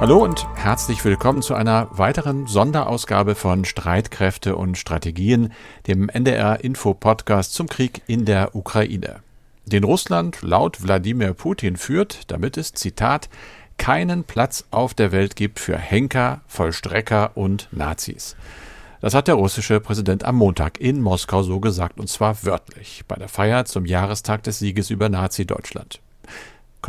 Hallo und herzlich willkommen zu einer weiteren Sonderausgabe von Streitkräfte und Strategien, dem NDR Info Podcast zum Krieg in der Ukraine. Den Russland laut Wladimir Putin führt, damit es, Zitat, keinen Platz auf der Welt gibt für Henker, Vollstrecker und Nazis. Das hat der russische Präsident am Montag in Moskau so gesagt, und zwar wörtlich, bei der Feier zum Jahrestag des Sieges über Nazi-Deutschland.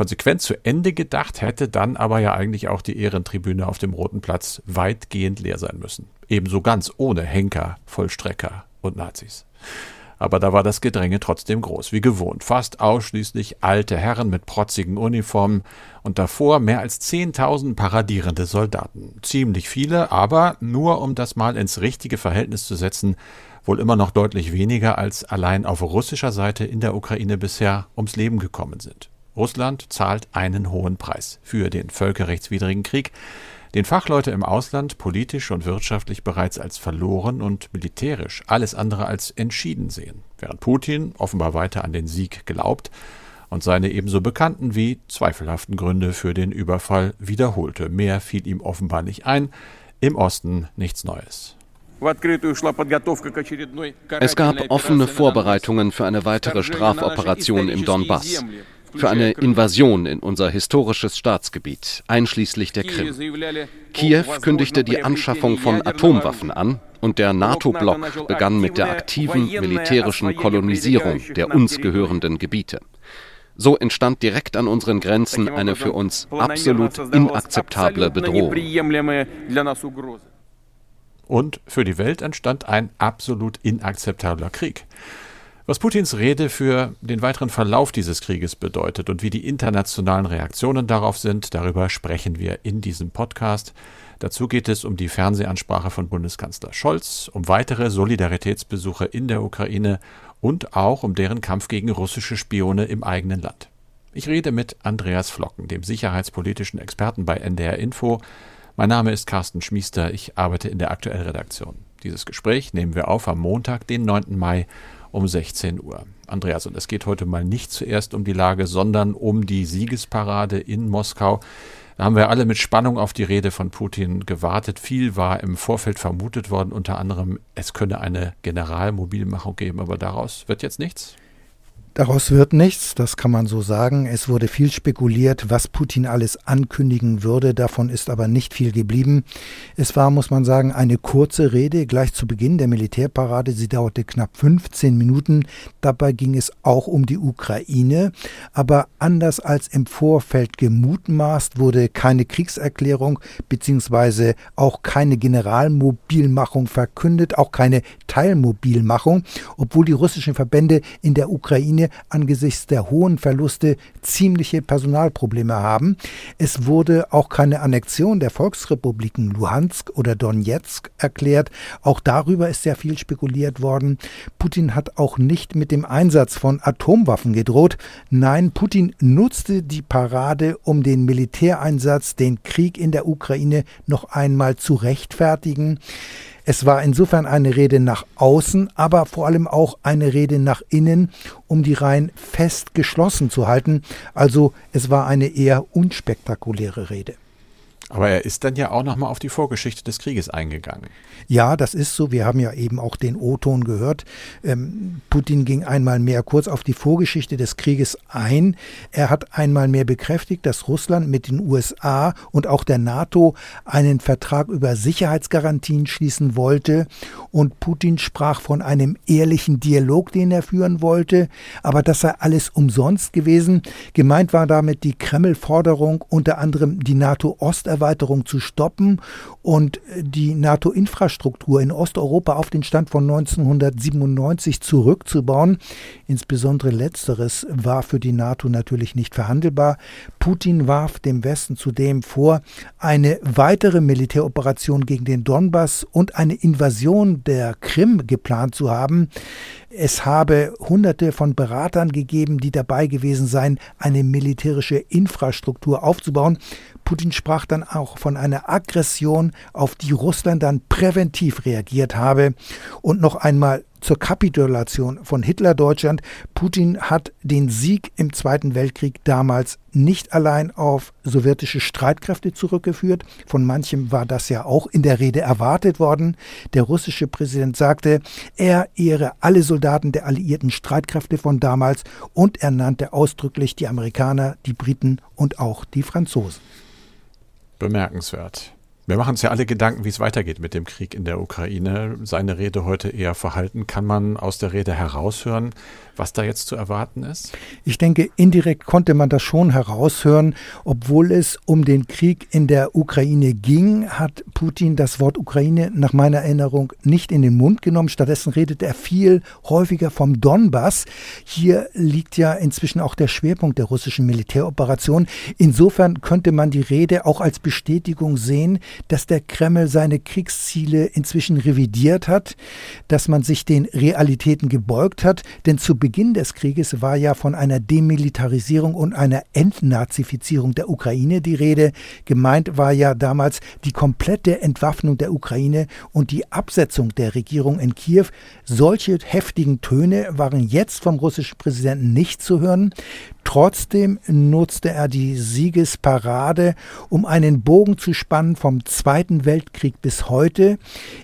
Konsequent zu Ende gedacht hätte dann aber ja eigentlich auch die Ehrentribüne auf dem Roten Platz weitgehend leer sein müssen. Ebenso ganz ohne Henker, Vollstrecker und Nazis. Aber da war das Gedränge trotzdem groß, wie gewohnt. Fast ausschließlich alte Herren mit protzigen Uniformen und davor mehr als 10.000 paradierende Soldaten. Ziemlich viele, aber nur um das mal ins richtige Verhältnis zu setzen, wohl immer noch deutlich weniger als allein auf russischer Seite in der Ukraine bisher ums Leben gekommen sind. Russland zahlt einen hohen Preis für den völkerrechtswidrigen Krieg, den Fachleute im Ausland politisch und wirtschaftlich bereits als verloren und militärisch alles andere als entschieden sehen, während Putin offenbar weiter an den Sieg glaubt und seine ebenso bekannten wie zweifelhaften Gründe für den Überfall wiederholte. Mehr fiel ihm offenbar nicht ein, im Osten nichts Neues. Es gab offene Vorbereitungen für eine weitere Strafoperation im Donbass für eine Invasion in unser historisches Staatsgebiet, einschließlich der Krim. Kiew kündigte die Anschaffung von Atomwaffen an und der NATO-Block begann mit der aktiven militärischen Kolonisierung der uns gehörenden Gebiete. So entstand direkt an unseren Grenzen eine für uns absolut inakzeptable Bedrohung. Und für die Welt entstand ein absolut inakzeptabler Krieg. Was Putins Rede für den weiteren Verlauf dieses Krieges bedeutet und wie die internationalen Reaktionen darauf sind, darüber sprechen wir in diesem Podcast. Dazu geht es um die Fernsehansprache von Bundeskanzler Scholz, um weitere Solidaritätsbesuche in der Ukraine und auch um deren Kampf gegen russische Spione im eigenen Land. Ich rede mit Andreas Flocken, dem sicherheitspolitischen Experten bei NDR Info. Mein Name ist Carsten Schmiester, ich arbeite in der Aktuellredaktion. Dieses Gespräch nehmen wir auf am Montag, den 9. Mai um 16 Uhr. Andreas, und es geht heute mal nicht zuerst um die Lage, sondern um die Siegesparade in Moskau. Da haben wir alle mit Spannung auf die Rede von Putin gewartet. Viel war im Vorfeld vermutet worden, unter anderem, es könne eine Generalmobilmachung geben, aber daraus wird jetzt nichts? Daraus wird nichts, das kann man so sagen. Es wurde viel spekuliert, was Putin alles ankündigen würde. Davon ist aber nicht viel geblieben. Es war, muss man sagen, eine kurze Rede gleich zu Beginn der Militärparade. Sie dauerte knapp 15 Minuten. Dabei ging es auch um die Ukraine. Aber anders als im Vorfeld gemutmaßt, wurde keine Kriegserklärung bzw. auch keine Generalmobilmachung verkündet, auch keine Teilmobilmachung, obwohl die russischen Verbände in der Ukraine angesichts der hohen Verluste ziemliche Personalprobleme haben. Es wurde auch keine Annexion der Volksrepubliken Luhansk oder Donetsk erklärt. Auch darüber ist sehr viel spekuliert worden. Putin hat auch nicht mit dem Einsatz von Atomwaffen gedroht. Nein, Putin nutzte die Parade, um den Militäreinsatz, den Krieg in der Ukraine noch einmal zu rechtfertigen. Es war insofern eine Rede nach außen, aber vor allem auch eine Rede nach innen, um die Reihen fest geschlossen zu halten. Also es war eine eher unspektakuläre Rede. Aber er ist dann ja auch nochmal auf die Vorgeschichte des Krieges eingegangen. Ja, das ist so. Wir haben ja eben auch den O-Ton gehört. Ähm, Putin ging einmal mehr kurz auf die Vorgeschichte des Krieges ein. Er hat einmal mehr bekräftigt, dass Russland mit den USA und auch der NATO einen Vertrag über Sicherheitsgarantien schließen wollte. Und Putin sprach von einem ehrlichen Dialog, den er führen wollte. Aber das sei alles umsonst gewesen. Gemeint war damit die Kreml-Forderung, unter anderem die NATO-Osterweiterung Osterweiterung zu stoppen und die NATO-Infrastruktur in Osteuropa auf den Stand von 1997 zurückzubauen. Insbesondere letzteres war für die NATO natürlich nicht verhandelbar. Putin warf dem Westen zudem vor, eine weitere Militäroperation gegen den Donbass und eine Invasion der Krim geplant zu haben. Es habe hunderte von Beratern gegeben, die dabei gewesen seien, eine militärische Infrastruktur aufzubauen. Putin sprach dann auch von einer Aggression, auf die Russland dann präventiv reagiert habe. Und noch einmal zur Kapitulation von Hitler-Deutschland. Putin hat den Sieg im Zweiten Weltkrieg damals nicht allein auf sowjetische Streitkräfte zurückgeführt. Von manchem war das ja auch in der Rede erwartet worden. Der russische Präsident sagte, er ehre alle Soldaten der alliierten Streitkräfte von damals und er nannte ausdrücklich die Amerikaner, die Briten und auch die Franzosen. Bemerkenswert. Wir machen uns ja alle Gedanken, wie es weitergeht mit dem Krieg in der Ukraine. Seine Rede heute eher verhalten. Kann man aus der Rede heraushören, was da jetzt zu erwarten ist? Ich denke, indirekt konnte man das schon heraushören. Obwohl es um den Krieg in der Ukraine ging, hat Putin das Wort Ukraine nach meiner Erinnerung nicht in den Mund genommen. Stattdessen redet er viel häufiger vom Donbass. Hier liegt ja inzwischen auch der Schwerpunkt der russischen Militäroperation. Insofern könnte man die Rede auch als Bestätigung sehen, dass der Kreml seine Kriegsziele inzwischen revidiert hat, dass man sich den Realitäten gebeugt hat. Denn zu Beginn des Krieges war ja von einer Demilitarisierung und einer Entnazifizierung der Ukraine die Rede. Gemeint war ja damals die komplette Entwaffnung der Ukraine und die Absetzung der Regierung in Kiew. Solche heftigen Töne waren jetzt vom russischen Präsidenten nicht zu hören. Trotzdem nutzte er die Siegesparade, um einen Bogen zu spannen vom Zweiten Weltkrieg bis heute,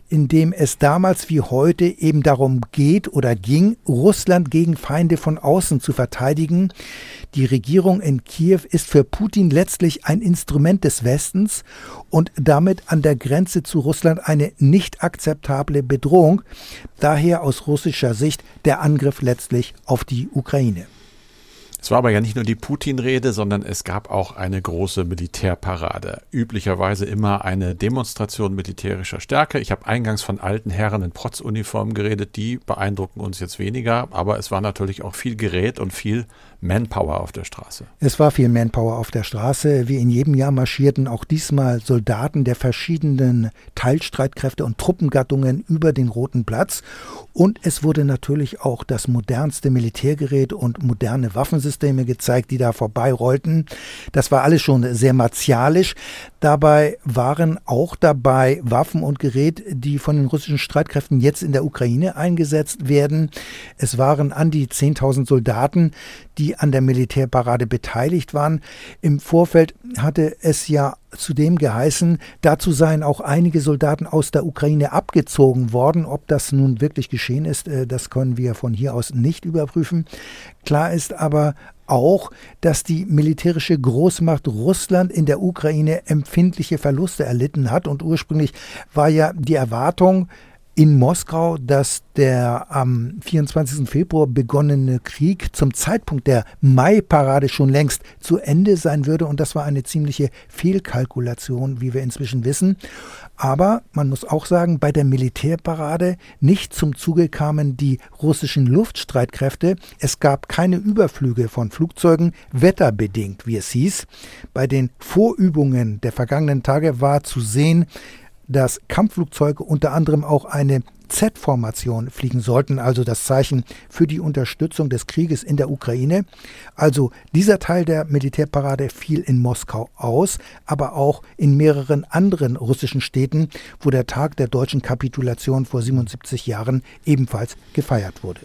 in dem es damals wie heute eben darum geht oder ging, Russland gegen Feinde von außen zu verteidigen. Die Regierung in Kiew ist für Putin letztlich ein Instrument des Westens und damit an der Grenze zu Russland eine nicht akzeptable Bedrohung. Daher aus russischer Sicht der Angriff letztlich auf die Ukraine. Es war aber ja nicht nur die Putin-Rede, sondern es gab auch eine große Militärparade. Üblicherweise immer eine Demonstration militärischer Stärke. Ich habe eingangs von alten Herren in Protzuniformen geredet, die beeindrucken uns jetzt weniger, aber es war natürlich auch viel Gerät und viel Manpower auf der Straße. Es war viel Manpower auf der Straße. Wie in jedem Jahr marschierten auch diesmal Soldaten der verschiedenen Teilstreitkräfte und Truppengattungen über den Roten Platz. Und es wurde natürlich auch das modernste Militärgerät und moderne Waffensysteme gezeigt, die da vorbeirollten. Das war alles schon sehr martialisch. Dabei waren auch dabei Waffen und Gerät, die von den russischen Streitkräften jetzt in der Ukraine eingesetzt werden. Es waren an die 10.000 Soldaten, die an der Militärparade beteiligt waren. Im Vorfeld hatte es ja zudem geheißen, dazu seien auch einige Soldaten aus der Ukraine abgezogen worden. Ob das nun wirklich geschehen ist, äh, das können wir von hier aus nicht überprüfen. Klar ist aber auch, dass die militärische Großmacht Russland in der Ukraine empfindliche Verluste erlitten hat. Und ursprünglich war ja die Erwartung, in Moskau, dass der am 24. Februar begonnene Krieg zum Zeitpunkt der Mai-Parade schon längst zu Ende sein würde. Und das war eine ziemliche Fehlkalkulation, wie wir inzwischen wissen. Aber man muss auch sagen, bei der Militärparade nicht zum Zuge kamen die russischen Luftstreitkräfte. Es gab keine Überflüge von Flugzeugen, wetterbedingt, wie es hieß. Bei den Vorübungen der vergangenen Tage war zu sehen, dass Kampfflugzeuge unter anderem auch eine Z-Formation fliegen sollten, also das Zeichen für die Unterstützung des Krieges in der Ukraine. Also dieser Teil der Militärparade fiel in Moskau aus, aber auch in mehreren anderen russischen Städten, wo der Tag der deutschen Kapitulation vor 77 Jahren ebenfalls gefeiert wurde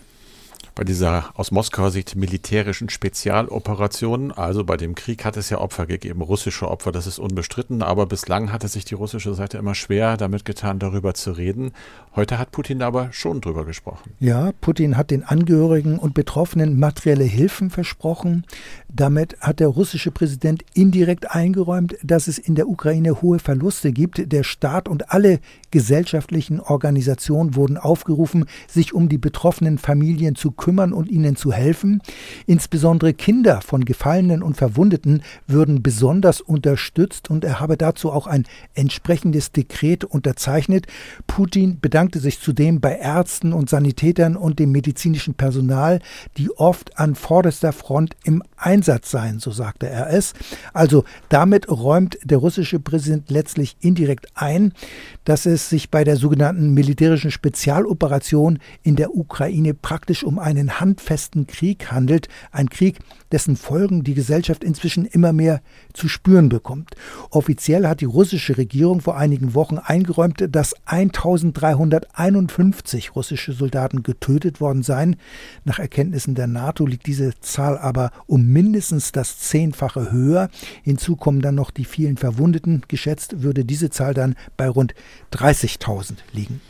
bei dieser aus Moskauer Sicht militärischen Spezialoperation. Also bei dem Krieg hat es ja Opfer gegeben, russische Opfer, das ist unbestritten, aber bislang hatte sich die russische Seite immer schwer damit getan, darüber zu reden. Heute hat Putin aber schon drüber gesprochen. Ja, Putin hat den Angehörigen und Betroffenen materielle Hilfen versprochen. Damit hat der russische Präsident indirekt eingeräumt, dass es in der Ukraine hohe Verluste gibt. Der Staat und alle gesellschaftlichen Organisationen wurden aufgerufen, sich um die betroffenen Familien zu kümmern und ihnen zu helfen. Insbesondere Kinder von Gefallenen und Verwundeten würden besonders unterstützt und er habe dazu auch ein entsprechendes Dekret unterzeichnet. Putin bedankte sich zudem bei Ärzten und Sanitätern und dem medizinischen Personal, die oft an vorderster Front im Einsatz sein, so sagte er es. Also damit räumt der russische Präsident letztlich indirekt ein, dass es sich bei der sogenannten militärischen Spezialoperation in der Ukraine praktisch um einen handfesten Krieg handelt, ein Krieg, dessen Folgen die Gesellschaft inzwischen immer mehr zu spüren bekommt. Offiziell hat die russische Regierung vor einigen Wochen eingeräumt, dass 1351 russische Soldaten getötet worden seien. Nach Erkenntnissen der NATO liegt diese Zahl aber um mindestens das Zehnfache höher. Hinzu kommen dann noch die vielen Verwundeten. Geschätzt würde diese Zahl dann bei rund 30.000 liegen.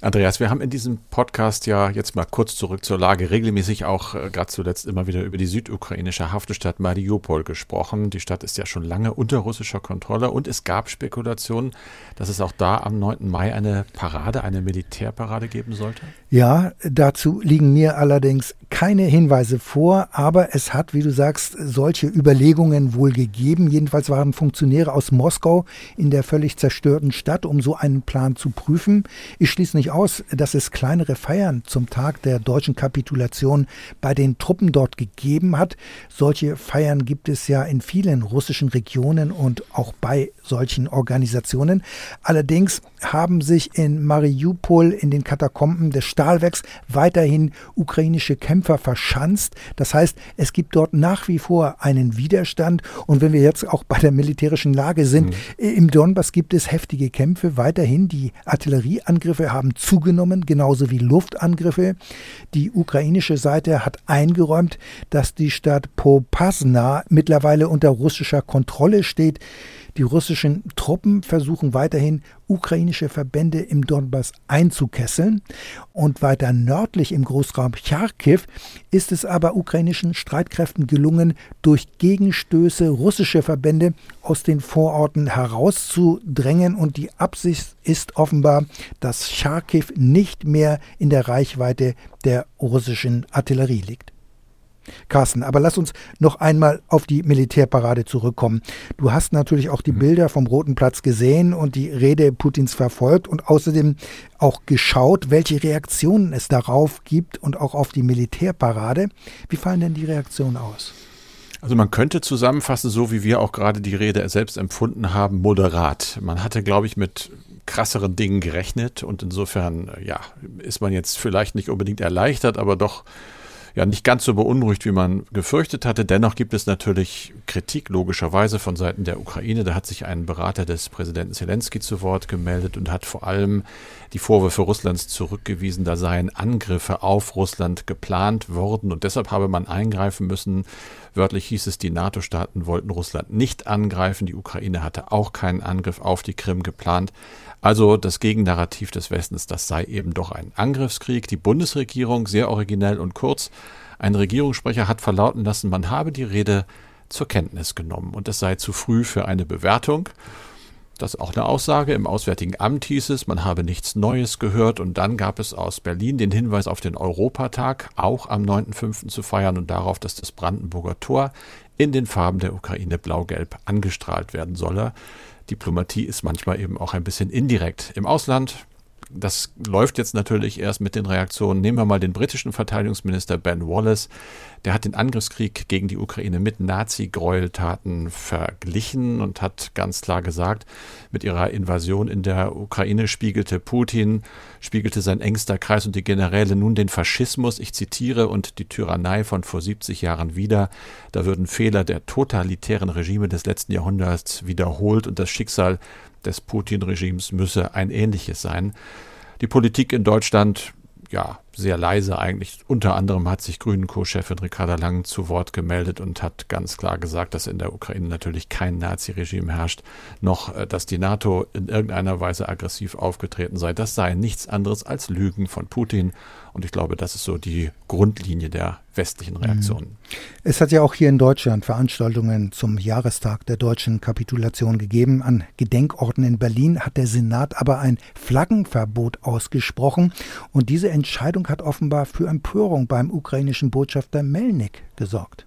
Andreas, wir haben in diesem Podcast ja jetzt mal kurz zurück zur Lage regelmäßig auch äh, gerade zuletzt immer wieder über die südukrainische Hafenstadt Mariupol gesprochen. Die Stadt ist ja schon lange unter russischer Kontrolle und es gab Spekulationen, dass es auch da am 9. Mai eine Parade, eine Militärparade geben sollte. Ja, dazu liegen mir allerdings keine Hinweise vor, aber es hat, wie du sagst, solche Überlegungen wohl gegeben. Jedenfalls waren Funktionäre aus Moskau in der völlig zerstörten Stadt, um so einen Plan zu prüfen. Ich schließe nicht aus, dass es kleinere Feiern zum Tag der deutschen Kapitulation bei den Truppen dort gegeben hat. Solche Feiern gibt es ja in vielen russischen Regionen und auch bei solchen Organisationen. Allerdings haben sich in Mariupol in den Katakomben des Stahlwerks weiterhin ukrainische Kämpfer verschanzt. Das heißt, es gibt dort nach wie vor einen Widerstand. Und wenn wir jetzt auch bei der militärischen Lage sind, mhm. im Donbass gibt es heftige Kämpfe weiterhin. Die Artillerieangriffe haben zugenommen, genauso wie Luftangriffe. Die ukrainische Seite hat eingeräumt, dass die Stadt Popasna mittlerweile unter russischer Kontrolle steht. Die russischen Truppen versuchen weiterhin, ukrainische Verbände im Donbass einzukesseln. Und weiter nördlich im Großraum Charkiw ist es aber ukrainischen Streitkräften gelungen, durch Gegenstöße russische Verbände aus den Vororten herauszudrängen. Und die Absicht ist offenbar, dass Charkiw nicht mehr in der Reichweite der russischen Artillerie liegt. Carsten, aber lass uns noch einmal auf die Militärparade zurückkommen. Du hast natürlich auch die mhm. Bilder vom Roten Platz gesehen und die Rede Putins verfolgt und außerdem auch geschaut, welche Reaktionen es darauf gibt und auch auf die Militärparade. Wie fallen denn die Reaktionen aus? Also man könnte zusammenfassen, so wie wir auch gerade die Rede selbst empfunden haben, moderat. Man hatte, glaube ich, mit krasseren Dingen gerechnet und insofern, ja, ist man jetzt vielleicht nicht unbedingt erleichtert, aber doch ja nicht ganz so beunruhigt, wie man gefürchtet hatte. Dennoch gibt es natürlich Kritik logischerweise von Seiten der Ukraine. Da hat sich ein Berater des Präsidenten Zelensky zu Wort gemeldet und hat vor allem die Vorwürfe Russlands zurückgewiesen, da seien Angriffe auf Russland geplant worden und deshalb habe man eingreifen müssen. Wörtlich hieß es, die NATO-Staaten wollten Russland nicht angreifen. Die Ukraine hatte auch keinen Angriff auf die Krim geplant. Also das Gegennarrativ des Westens, das sei eben doch ein Angriffskrieg. Die Bundesregierung, sehr originell und kurz, ein Regierungssprecher hat verlauten lassen, man habe die Rede zur Kenntnis genommen und es sei zu früh für eine Bewertung. Das ist auch eine Aussage. Im Auswärtigen Amt hieß es, man habe nichts Neues gehört. Und dann gab es aus Berlin den Hinweis auf den Europatag, auch am 9.5. zu feiern und darauf, dass das Brandenburger Tor in den Farben der Ukraine blau-gelb angestrahlt werden solle. Diplomatie ist manchmal eben auch ein bisschen indirekt. Im Ausland, das läuft jetzt natürlich erst mit den Reaktionen. Nehmen wir mal den britischen Verteidigungsminister Ben Wallace. Der hat den Angriffskrieg gegen die Ukraine mit Nazi-Gräueltaten verglichen und hat ganz klar gesagt, mit ihrer Invasion in der Ukraine spiegelte Putin, spiegelte sein engster Kreis und die Generäle nun den Faschismus, ich zitiere, und die Tyrannei von vor 70 Jahren wieder. Da würden Fehler der totalitären Regime des letzten Jahrhunderts wiederholt und das Schicksal des Putin-Regimes müsse ein ähnliches sein. Die Politik in Deutschland, ja, sehr leise eigentlich. Unter anderem hat sich Grünen Co-Chefin Ricarda Lang zu Wort gemeldet und hat ganz klar gesagt, dass in der Ukraine natürlich kein Nazi-Regime herrscht, noch äh, dass die NATO in irgendeiner Weise aggressiv aufgetreten sei. Das sei nichts anderes als Lügen von Putin. Und ich glaube, das ist so die Grundlinie der westlichen mhm. Reaktionen. Es hat ja auch hier in Deutschland Veranstaltungen zum Jahrestag der deutschen Kapitulation gegeben. An Gedenkorten in Berlin hat der Senat aber ein Flaggenverbot ausgesprochen. Und diese Hat offenbar für Empörung beim ukrainischen Botschafter Melnik gesorgt.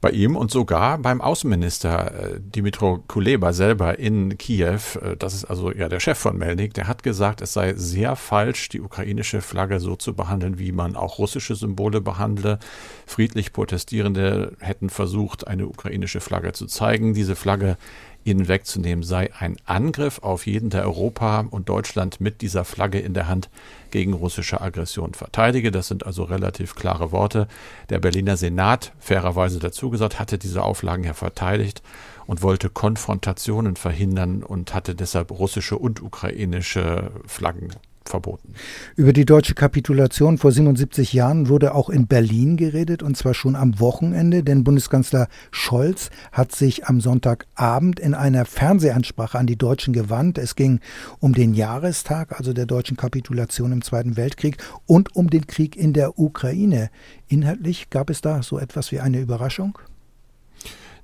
bei ihm und sogar beim Außenminister äh, Dimitro Kuleba selber in Kiew, äh, das ist also ja der Chef von Melnik, der hat gesagt, es sei sehr falsch, die ukrainische Flagge so zu behandeln, wie man auch russische Symbole behandle. Friedlich Protestierende hätten versucht, eine ukrainische Flagge zu zeigen. Diese Flagge ihnen wegzunehmen, sei ein Angriff auf jeden, der Europa und Deutschland mit dieser Flagge in der Hand gegen russische Aggression verteidige. Das sind also relativ klare Worte. Der Berliner Senat, fairerweise dazu gesagt, hatte diese Auflagen ja verteidigt und wollte Konfrontationen verhindern und hatte deshalb russische und ukrainische Flaggen verboten. Über die deutsche Kapitulation vor 77 Jahren wurde auch in Berlin geredet, und zwar schon am Wochenende, denn Bundeskanzler Scholz hat sich am Sonntagabend in einer Fernsehansprache an die Deutschen gewandt. Es ging um den Jahrestag, also der deutschen Kapitulation im Zweiten Weltkrieg, und um den Krieg in der Ukraine. Inhaltlich gab es da so etwas wie eine Überraschung?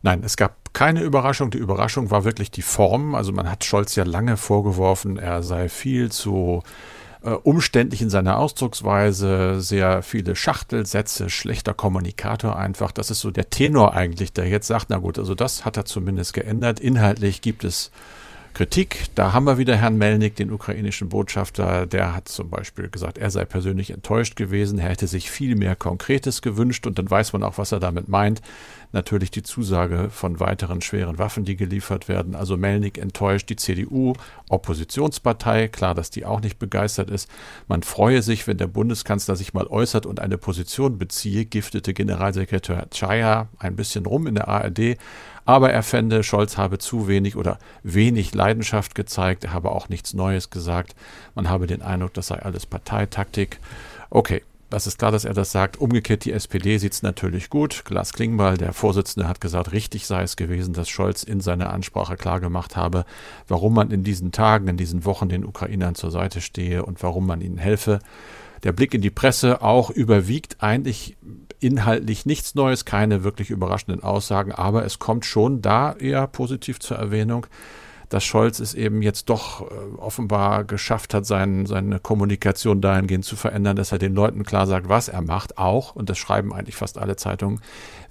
Nein, es gab keine Überraschung. Die Überraschung war wirklich die Form. Also man hat Scholz ja lange vorgeworfen, er sei viel zu äh, umständlich in seiner Ausdrucksweise, sehr viele Schachtelsätze, schlechter Kommunikator einfach. Das ist so der Tenor eigentlich, der jetzt sagt, na gut, also das hat er zumindest geändert. Inhaltlich gibt es Kritik. Da haben wir wieder Herrn Melnik, den ukrainischen Botschafter. Der hat zum Beispiel gesagt, er sei persönlich enttäuscht gewesen. Er hätte sich viel mehr Konkretes gewünscht und dann weiß man auch, was er damit meint. Natürlich die Zusage von weiteren schweren Waffen, die geliefert werden. Also Melnik enttäuscht, die CDU, Oppositionspartei. Klar, dass die auch nicht begeistert ist. Man freue sich, wenn der Bundeskanzler sich mal äußert und eine Position beziehe, giftete Generalsekretär Chaya ein bisschen rum in der ARD. Aber er fände, Scholz habe zu wenig oder wenig Leidenschaft gezeigt. Er habe auch nichts Neues gesagt. Man habe den Eindruck, das sei alles Parteitaktik. Okay, das ist klar, dass er das sagt. Umgekehrt, die SPD sieht es natürlich gut. Glas Klingbeil, der Vorsitzende, hat gesagt, richtig sei es gewesen, dass Scholz in seiner Ansprache klargemacht habe, warum man in diesen Tagen, in diesen Wochen den Ukrainern zur Seite stehe und warum man ihnen helfe. Der Blick in die Presse auch überwiegt eigentlich inhaltlich nichts Neues, keine wirklich überraschenden Aussagen, aber es kommt schon da eher positiv zur Erwähnung, dass Scholz es eben jetzt doch äh, offenbar geschafft hat, sein, seine Kommunikation dahingehend zu verändern, dass er den Leuten klar sagt, was er macht, auch, und das schreiben eigentlich fast alle Zeitungen,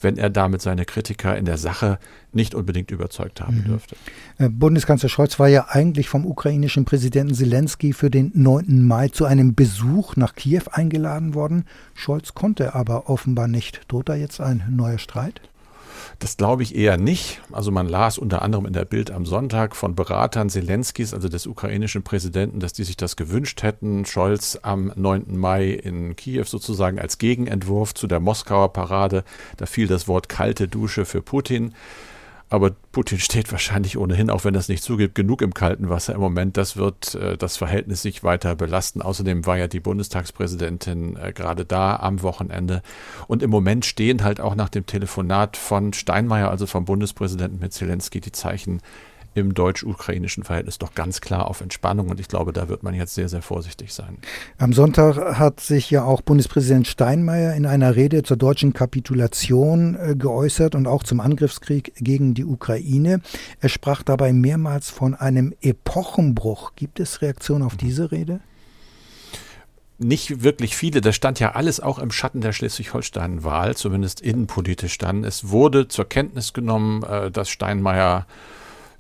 wenn er damit seine Kritiker in der Sache nicht unbedingt überzeugt haben mhm. dürfte. Äh, Bundeskanzler Scholz war ja eigentlich vom ukrainischen Präsidenten Zelensky für den 9. Mai zu einem Besuch nach Kiew eingeladen worden. Scholz konnte aber offenbar nicht. Droht da jetzt ein neuer Streit? Das glaube ich eher nicht. Also man las unter anderem in der Bild am Sonntag von Beratern Zelenskis, also des ukrainischen Präsidenten, dass die sich das gewünscht hätten. Scholz am 9. Mai in Kiew sozusagen als Gegenentwurf zu der Moskauer Parade. Da fiel das Wort kalte Dusche für Putin. Aber Putin steht wahrscheinlich ohnehin, auch wenn es nicht zugibt, genug im kalten Wasser im Moment. Das wird äh, das Verhältnis nicht weiter belasten. Außerdem war ja die Bundestagspräsidentin äh, gerade da am Wochenende. Und im Moment stehen halt auch nach dem Telefonat von Steinmeier, also vom Bundespräsidenten mit Zelensky, die Zeichen im deutsch-ukrainischen Verhältnis doch ganz klar auf Entspannung und ich glaube, da wird man jetzt sehr, sehr vorsichtig sein. Am Sonntag hat sich ja auch Bundespräsident Steinmeier in einer Rede zur deutschen Kapitulation äh, geäußert und auch zum Angriffskrieg gegen die Ukraine. Er sprach dabei mehrmals von einem Epochenbruch. Gibt es Reaktionen auf diese Rede? nicht wirklich viele. Das stand ja alles auch im Schatten der Schleswig-Holstein-Wahl, zumindest innenpolitisch dann. Es wurde zur Kenntnis genommen, äh, dass Steinmeier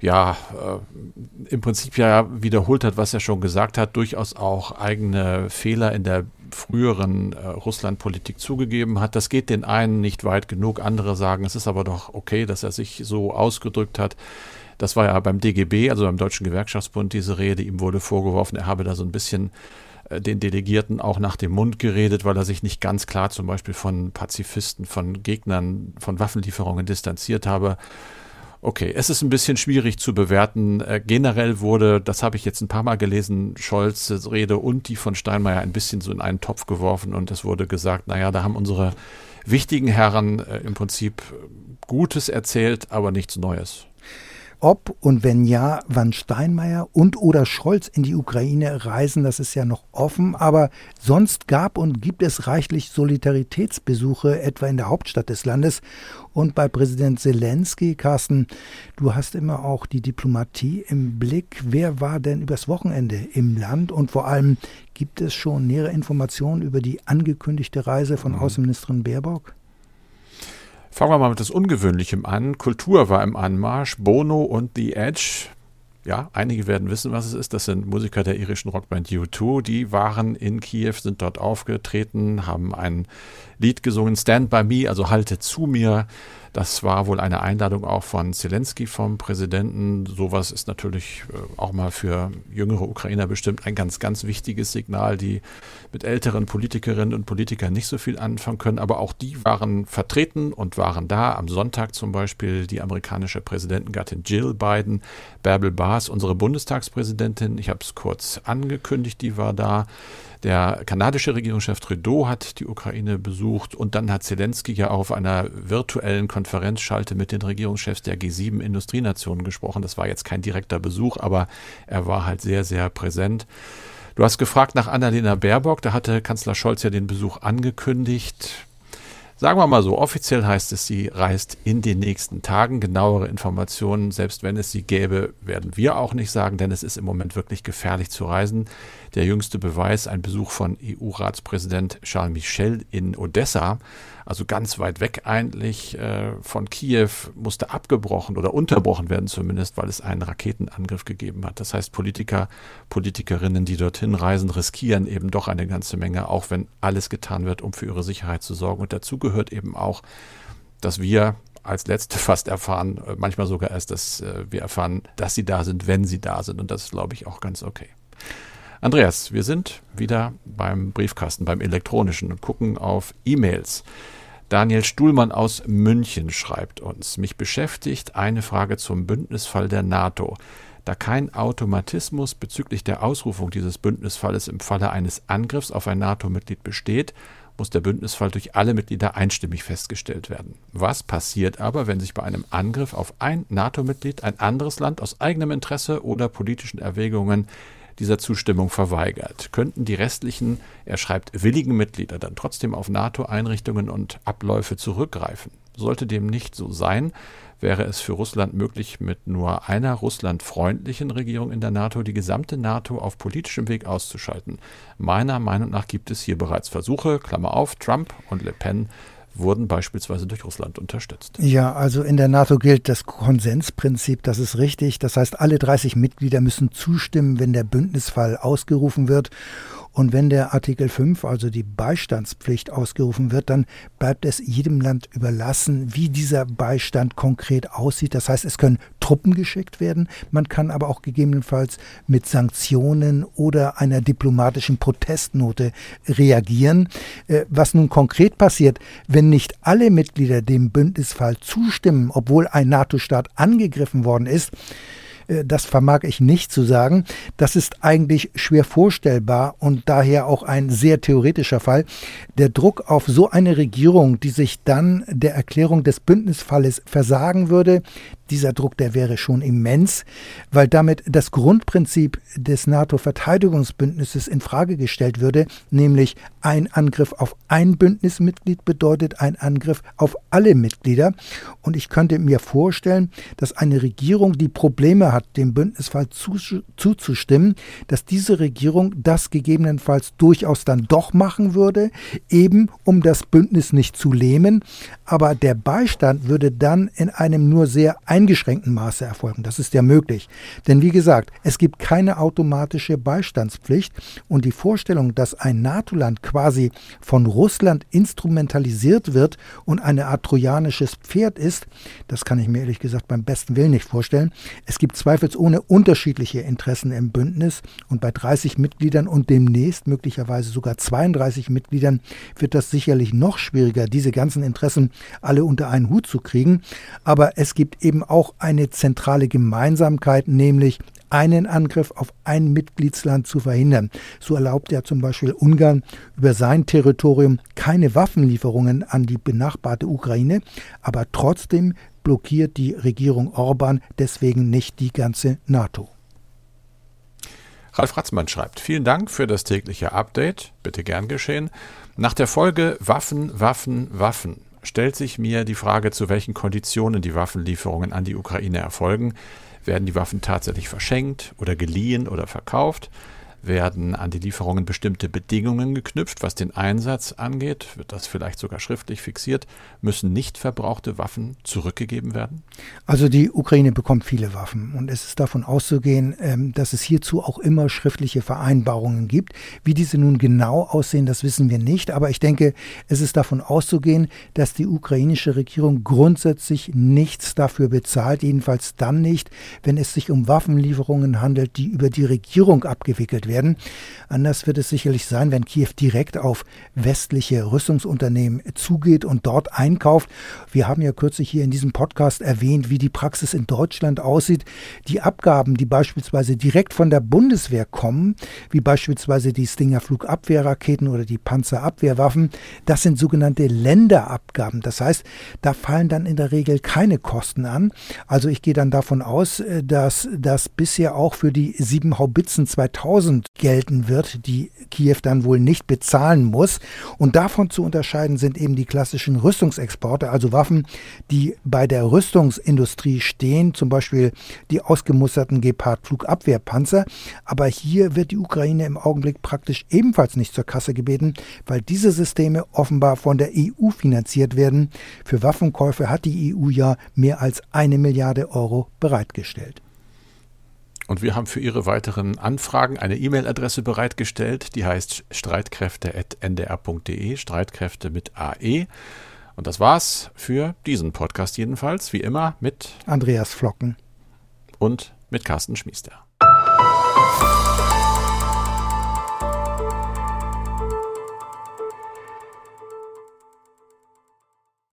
ja äh, im Prinzip ja wiederholt hat, was er schon gesagt hat, durchaus auch eigene Fehler in der früheren äh, Russlandpolitik zugegeben hat. Das geht den einen nicht weit genug, andere sagen, es ist aber doch okay, dass er sich so ausgedrückt hat. Das war ja beim DGB, also beim Deutschen Gewerkschaftsbund, diese Rede. Ihm wurde vorgeworfen, er habe da so ein bisschen äh, den Delegierten auch nach dem Mund geredet, weil er sich nicht ganz klar zum Beispiel von Pazifisten, von Gegnern von Waffenlieferungen distanziert habe. Okay, es ist ein bisschen schwierig zu bewerten. Äh, generell wurde, das habe ich jetzt ein paar Mal gelesen, Scholz' Rede und die von Steinmeier ein bisschen so in einen Topf geworfen und es wurde gesagt, naja, da haben unsere wichtigen Herren äh, im Prinzip Gutes erzählt, aber nichts Neues ob und wenn ja, wann Steinmeier und oder Scholz in die Ukraine reisen, das ist ja noch offen. Aber sonst gab und gibt es reichlich Solidaritätsbesuche, etwa in der Hauptstadt des Landes. Und bei Präsident Zelensky, Carsten, du hast immer auch die Diplomatie im Blick. Wer war denn übers Wochenende im Land? Und vor allem, gibt es schon nähere Informationen über die angekündigte Reise von mhm. Außenministerin Baerbock? Fangen wir mal mit etwas Ungewöhnlichem an. Kultur war im Anmarsch. Bono und The Edge. Ja, einige werden wissen, was es ist. Das sind Musiker der irischen Rockband U2. Die waren in Kiew, sind dort aufgetreten, haben ein Lied gesungen, Stand by Me, also halte zu mir. Das war wohl eine Einladung auch von Zelensky vom Präsidenten. Sowas ist natürlich äh, auch mal für jüngere Ukrainer bestimmt ein ganz, ganz wichtiges Signal, die mit älteren Politikerinnen und Politikern nicht so viel anfangen können. Aber auch die waren vertreten und waren da. Am Sonntag zum Beispiel die amerikanische Präsidentengattin Jill Biden, Bärbel Baas, unsere Bundestagspräsidentin. Ich habe es kurz angekündigt, die war da. Der kanadische Regierungschef Trudeau hat die Ukraine besucht und dann hat Zelensky ja auf einer virtuellen Konferenzschalte mit den Regierungschefs der G7 Industrienationen gesprochen. Das war jetzt kein direkter Besuch, aber er war halt sehr, sehr präsent. Du hast gefragt nach Annalena Baerbock, da hatte Kanzler Scholz ja den Besuch angekündigt. Sagen wir mal so, offiziell heißt es, sie reist in den nächsten Tagen. Genauere Informationen, selbst wenn es sie gäbe, werden wir auch nicht sagen, denn es ist im Moment wirklich gefährlich zu reisen. Der jüngste Beweis, ein Besuch von EU-Ratspräsident Charles Michel in Odessa, also ganz weit weg eigentlich äh, von Kiew, musste abgebrochen oder unterbrochen werden zumindest, weil es einen Raketenangriff gegeben hat. Das heißt, Politiker, Politikerinnen, die dorthin reisen, riskieren eben doch eine ganze Menge, auch wenn alles getan wird, um für ihre Sicherheit zu sorgen. Und dazu gehört eben auch, dass wir als Letzte fast erfahren, äh, manchmal sogar erst, dass äh, wir erfahren, dass sie da sind, wenn sie da sind. Und das ist, glaube ich, auch ganz okay. Andreas, wir sind wieder beim Briefkasten, beim elektronischen und gucken auf E-Mails. Daniel Stuhlmann aus München schreibt uns, mich beschäftigt eine Frage zum Bündnisfall der NATO. Da kein Automatismus bezüglich der Ausrufung dieses Bündnisfalles im Falle eines Angriffs auf ein NATO-Mitglied besteht, muss der Bündnisfall durch alle Mitglieder einstimmig festgestellt werden. Was passiert aber, wenn sich bei einem Angriff auf ein NATO-Mitglied ein anderes Land aus eigenem Interesse oder politischen Erwägungen dieser Zustimmung verweigert. Könnten die restlichen, er schreibt, willigen Mitglieder dann trotzdem auf NATO-Einrichtungen und Abläufe zurückgreifen? Sollte dem nicht so sein, wäre es für Russland möglich, mit nur einer russlandfreundlichen Regierung in der NATO die gesamte NATO auf politischem Weg auszuschalten. Meiner Meinung nach gibt es hier bereits Versuche, Klammer auf, Trump und Le Pen wurden beispielsweise durch Russland unterstützt. Ja, also in der NATO gilt das Konsensprinzip, das ist richtig. Das heißt, alle 30 Mitglieder müssen zustimmen, wenn der Bündnisfall ausgerufen wird. Und wenn der Artikel 5, also die Beistandspflicht, ausgerufen wird, dann bleibt es jedem Land überlassen, wie dieser Beistand konkret aussieht. Das heißt, es können Truppen geschickt werden, man kann aber auch gegebenenfalls mit Sanktionen oder einer diplomatischen Protestnote reagieren. Äh, was nun konkret passiert, wenn nicht alle Mitglieder dem Bündnisfall zustimmen, obwohl ein NATO-Staat angegriffen worden ist, das vermag ich nicht zu sagen. Das ist eigentlich schwer vorstellbar und daher auch ein sehr theoretischer Fall. Der Druck auf so eine Regierung, die sich dann der Erklärung des Bündnisfalles versagen würde, dieser Druck, der wäre schon immens, weil damit das Grundprinzip des NATO-Verteidigungsbündnisses in Frage gestellt würde, nämlich ein Angriff auf ein Bündnismitglied bedeutet ein Angriff auf alle Mitglieder. Und ich könnte mir vorstellen, dass eine Regierung, die Probleme hat, dem Bündnisfall zuzustimmen, dass diese Regierung das gegebenenfalls durchaus dann doch machen würde, eben um das Bündnis nicht zu lähmen. Aber der Beistand würde dann in einem nur sehr eingeschränkten Maße erfolgen. Das ist ja möglich. Denn wie gesagt, es gibt keine automatische Beistandspflicht und die Vorstellung, dass ein NATO-Land quasi von Russland instrumentalisiert wird und eine Art trojanisches Pferd ist, das kann ich mir ehrlich gesagt beim besten Willen nicht vorstellen. Es gibt zweifelsohne unterschiedliche Interessen im Bündnis und bei 30 Mitgliedern und demnächst möglicherweise sogar 32 Mitgliedern wird das sicherlich noch schwieriger, diese ganzen Interessen alle unter einen Hut zu kriegen. Aber es gibt eben auch eine zentrale Gemeinsamkeit, nämlich einen Angriff auf ein Mitgliedsland zu verhindern. So erlaubt ja zum Beispiel Ungarn über sein Territorium keine Waffenlieferungen an die benachbarte Ukraine, aber trotzdem blockiert die Regierung Orban deswegen nicht die ganze NATO. Ralf Ratzmann schreibt, vielen Dank für das tägliche Update, bitte gern geschehen. Nach der Folge Waffen, Waffen, Waffen stellt sich mir die Frage, zu welchen Konditionen die Waffenlieferungen an die Ukraine erfolgen. Werden die Waffen tatsächlich verschenkt oder geliehen oder verkauft? Werden an die Lieferungen bestimmte Bedingungen geknüpft, was den Einsatz angeht? Wird das vielleicht sogar schriftlich fixiert? Müssen nicht verbrauchte Waffen zurückgegeben werden? Also die Ukraine bekommt viele Waffen und es ist davon auszugehen, ähm, dass es hierzu auch immer schriftliche Vereinbarungen gibt. Wie diese nun genau aussehen, das wissen wir nicht, aber ich denke, es ist davon auszugehen, dass die ukrainische Regierung grundsätzlich nichts dafür bezahlt, jedenfalls dann nicht, wenn es sich um Waffenlieferungen handelt, die über die Regierung abgewickelt werden werden. Anders wird es sicherlich sein, wenn Kiew direkt auf westliche Rüstungsunternehmen zugeht und dort einkauft. Wir haben ja kürzlich hier in diesem Podcast erwähnt, wie die Praxis in Deutschland aussieht. Die Abgaben, die beispielsweise direkt von der Bundeswehr kommen, wie beispielsweise die Stinger Flugabwehrraketen oder die Panzerabwehrwaffen, das sind sogenannte Länderabgaben. Das heißt, da fallen dann in der Regel keine Kosten an. Also ich gehe dann davon aus, äh, dass das bisher auch für die sieben Haubitzen 2000 gelten wird, die Kiew dann wohl nicht bezahlen muss. Und davon zu unterscheiden sind eben die klassischen Rüstungsexporte, also Waffen, die bei der Rüstungsindustrie stehen, zum Beispiel die ausgemusterten Gepard-Flugabwehrpanzer. Aber hier wird die Ukraine im Augenblick praktisch ebenfalls nicht zur Kasse gebeten, weil diese Systeme offenbar von der EU finanziert werden. Für Waffenkäufe hat die EU ja mehr als eine Milliarde Euro bereitgestellt. Und wir haben für Ihre weiteren Anfragen eine E-Mail-Adresse bereitgestellt, die heißt streitkräfte.ndr.de, Streitkräfte mit AE. Und das war's für diesen Podcast jedenfalls, wie immer mit Andreas Flocken und mit Carsten Schmiester.